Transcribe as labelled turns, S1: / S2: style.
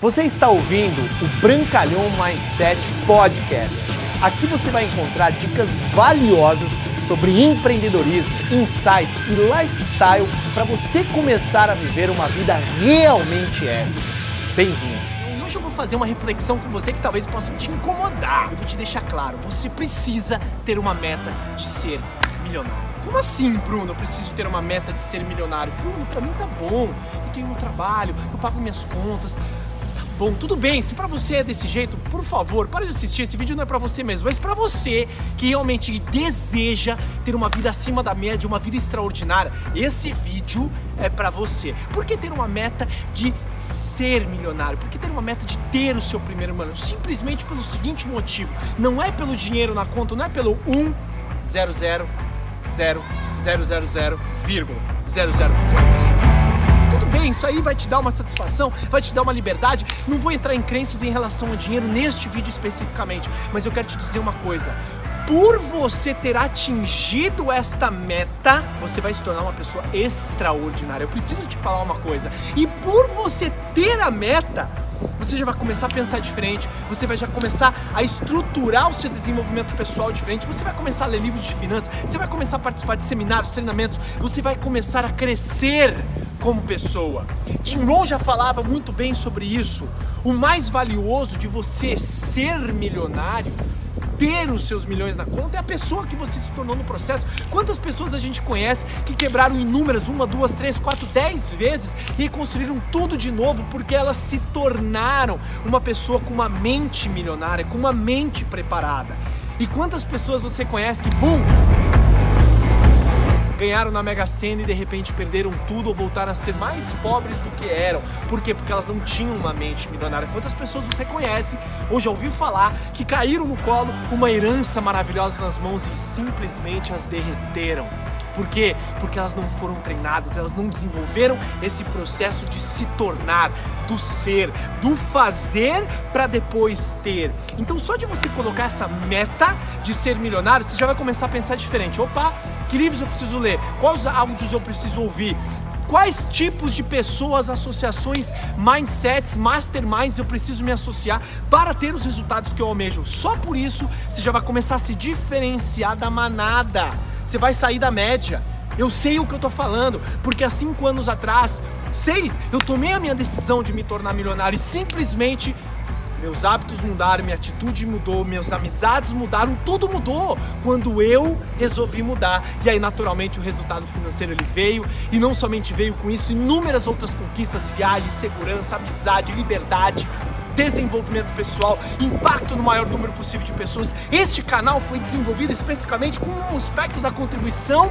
S1: Você está ouvindo o Brancalhão Mindset Podcast. Aqui você vai encontrar dicas valiosas sobre empreendedorismo, insights e lifestyle para você começar a viver uma vida realmente épica. Bem-vindo!
S2: E hoje eu vou fazer uma reflexão com você que talvez possa te incomodar. Eu vou te deixar claro, você precisa ter uma meta de ser milionário. Como assim, Bruno? Eu preciso ter uma meta de ser milionário. Bruno, pra mim tá bom. Eu tenho um trabalho, eu pago minhas contas. Bom, tudo bem, se para você é desse jeito, por favor, para de assistir. Esse vídeo não é para você mesmo, mas para você que realmente deseja ter uma vida acima da média, uma vida extraordinária, esse vídeo é para você. Por que ter uma meta de ser milionário? Por que ter uma meta de ter o seu primeiro milhão? Simplesmente pelo seguinte motivo: não é pelo dinheiro na conta, não é pelo 1 0 0 0 0 0 0, vírgula 0 0 tudo bem, isso aí vai te dar uma satisfação, vai te dar uma liberdade. Não vou entrar em crenças em relação a dinheiro neste vídeo especificamente, mas eu quero te dizer uma coisa. Por você ter atingido esta meta, você vai se tornar uma pessoa extraordinária. Eu preciso te falar uma coisa. E por você ter a meta, você já vai começar a pensar diferente, você vai já começar a estruturar o seu desenvolvimento pessoal diferente, você vai começar a ler livros de finanças, você vai começar a participar de seminários, treinamentos, você vai começar a crescer como pessoa. Jim Rohn já falava muito bem sobre isso. O mais valioso de você ser milionário ter os seus milhões na conta é a pessoa que você se tornou no processo. Quantas pessoas a gente conhece que quebraram inúmeras, uma, duas, três, quatro, dez vezes e reconstruíram tudo de novo porque elas se tornaram uma pessoa com uma mente milionária, com uma mente preparada. E quantas pessoas você conhece que, bum, ganharam na Mega Sena e de repente perderam tudo ou voltaram a ser mais pobres do que eram. Por quê? Porque elas não tinham uma mente milionária. Quantas pessoas você conhece ou já ouviu falar que caíram no colo uma herança maravilhosa nas mãos e simplesmente as derreteram? Por quê? Porque elas não foram treinadas, elas não desenvolveram esse processo de se tornar, do ser, do fazer para depois ter. Então, só de você colocar essa meta de ser milionário, você já vai começar a pensar diferente. Opa, que livros eu preciso ler? Quais áudios eu preciso ouvir? quais tipos de pessoas, associações, mindsets, masterminds eu preciso me associar para ter os resultados que eu almejo. Só por isso você já vai começar a se diferenciar da manada. Você vai sair da média. Eu sei o que eu tô falando, porque há cinco anos atrás, seis, eu tomei a minha decisão de me tornar milionário e simplesmente meus hábitos mudaram, minha atitude mudou, minhas amizades mudaram, tudo mudou quando eu resolvi mudar. E aí, naturalmente, o resultado financeiro ele veio e não somente veio com isso, inúmeras outras conquistas, viagens, segurança, amizade, liberdade desenvolvimento pessoal, impacto no maior número possível de pessoas. Este canal foi desenvolvido especificamente com um aspecto da contribuição,